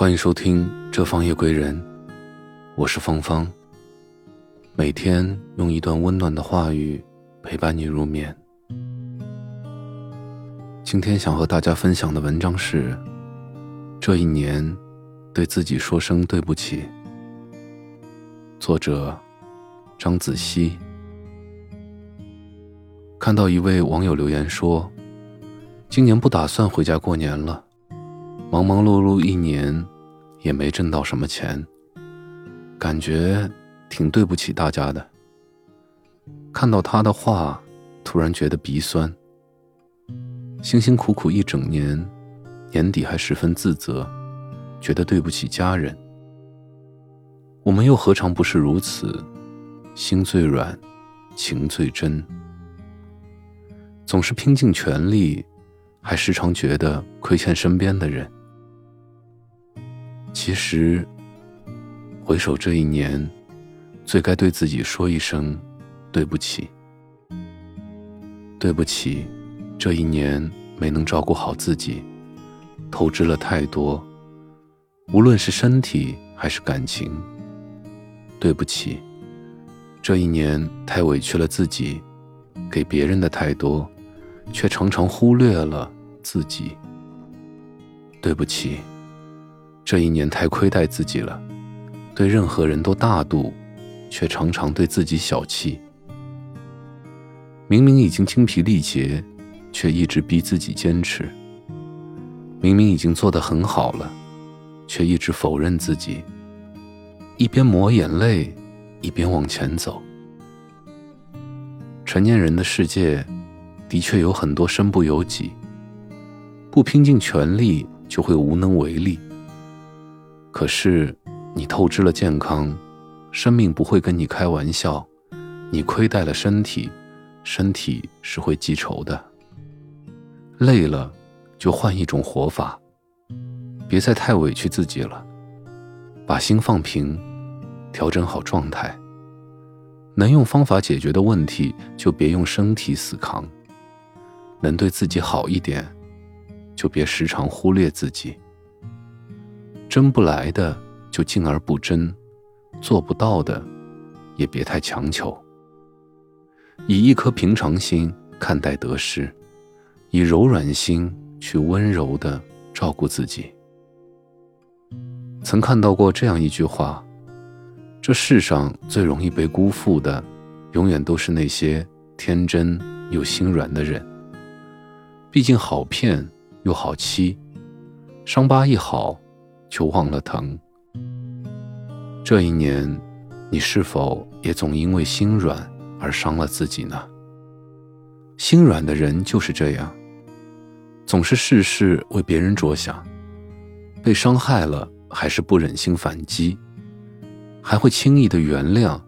欢迎收听《这方夜归人》，我是芳芳。每天用一段温暖的话语陪伴你入眠。今天想和大家分享的文章是：这一年，对自己说声对不起。作者：张子熙。看到一位网友留言说：“今年不打算回家过年了。”忙忙碌碌一年，也没挣到什么钱，感觉挺对不起大家的。看到他的话，突然觉得鼻酸。辛辛苦苦一整年，年底还十分自责，觉得对不起家人。我们又何尝不是如此？心最软，情最真，总是拼尽全力，还时常觉得亏欠身边的人。其实，回首这一年，最该对自己说一声对不起。对不起，这一年没能照顾好自己，透支了太多，无论是身体还是感情。对不起，这一年太委屈了自己，给别人的太多，却常常忽略了自己。对不起。这一年太亏待自己了，对任何人都大度，却常常对自己小气。明明已经精疲力竭，却一直逼自己坚持。明明已经做得很好了，却一直否认自己。一边抹眼泪，一边往前走。成年人的世界，的确有很多身不由己，不拼尽全力，就会无能为力。可是，你透支了健康，生命不会跟你开玩笑；你亏待了身体，身体是会记仇的。累了，就换一种活法，别再太委屈自己了，把心放平，调整好状态。能用方法解决的问题，就别用身体死扛；能对自己好一点，就别时常忽略自己。争不来的就敬而不争，做不到的也别太强求。以一颗平常心看待得失，以柔软心去温柔的照顾自己。曾看到过这样一句话：这世上最容易被辜负的，永远都是那些天真又心软的人。毕竟好骗又好欺，伤疤一好。就忘了疼。这一年，你是否也总因为心软而伤了自己呢？心软的人就是这样，总是事事为别人着想，被伤害了还是不忍心反击，还会轻易的原谅，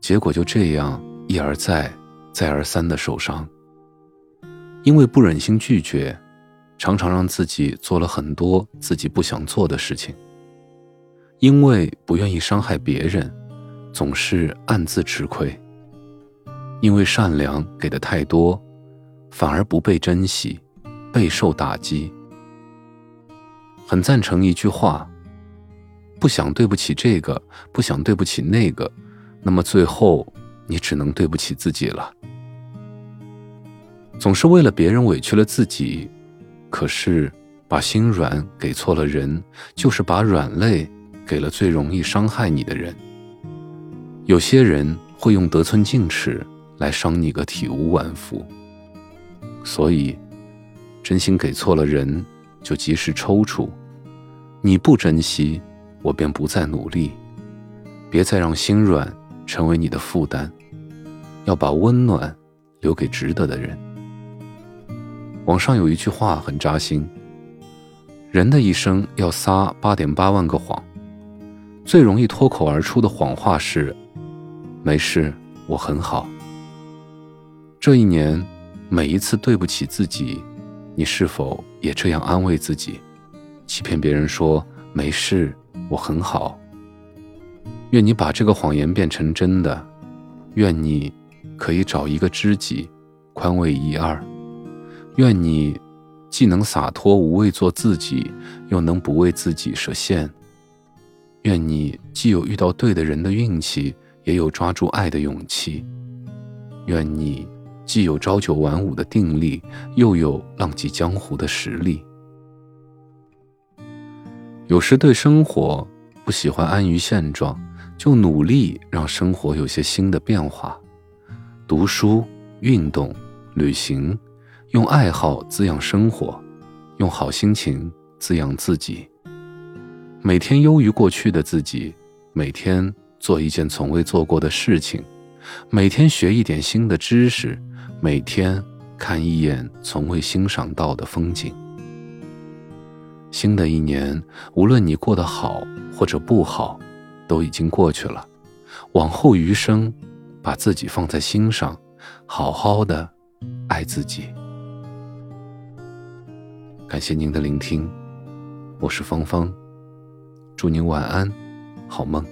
结果就这样一而再、再而三的受伤。因为不忍心拒绝。常常让自己做了很多自己不想做的事情，因为不愿意伤害别人，总是暗自吃亏。因为善良给的太多，反而不被珍惜，备受打击。很赞成一句话：不想对不起这个，不想对不起那个，那么最后你只能对不起自己了。总是为了别人委屈了自己。可是，把心软给错了人，就是把软肋给了最容易伤害你的人。有些人会用得寸进尺来伤你个体无完肤。所以，真心给错了人，就及时抽出。你不珍惜，我便不再努力。别再让心软成为你的负担，要把温暖留给值得的人。网上有一句话很扎心：人的一生要撒八点八万个谎，最容易脱口而出的谎话是“没事，我很好”。这一年，每一次对不起自己，你是否也这样安慰自己，欺骗别人说“没事，我很好”？愿你把这个谎言变成真的，愿你可以找一个知己，宽慰一二。愿你既能洒脱无畏做自己，又能不为自己设限。愿你既有遇到对的人的运气，也有抓住爱的勇气。愿你既有朝九晚五的定力，又有浪迹江湖的实力。有时对生活不喜欢安于现状，就努力让生活有些新的变化。读书、运动、旅行。用爱好滋养生活，用好心情滋养自己。每天优于过去的自己，每天做一件从未做过的事情，每天学一点新的知识，每天看一眼从未欣赏到的风景。新的一年，无论你过得好或者不好，都已经过去了。往后余生，把自己放在心上，好好的爱自己。感谢您的聆听，我是芳芳，祝您晚安，好梦。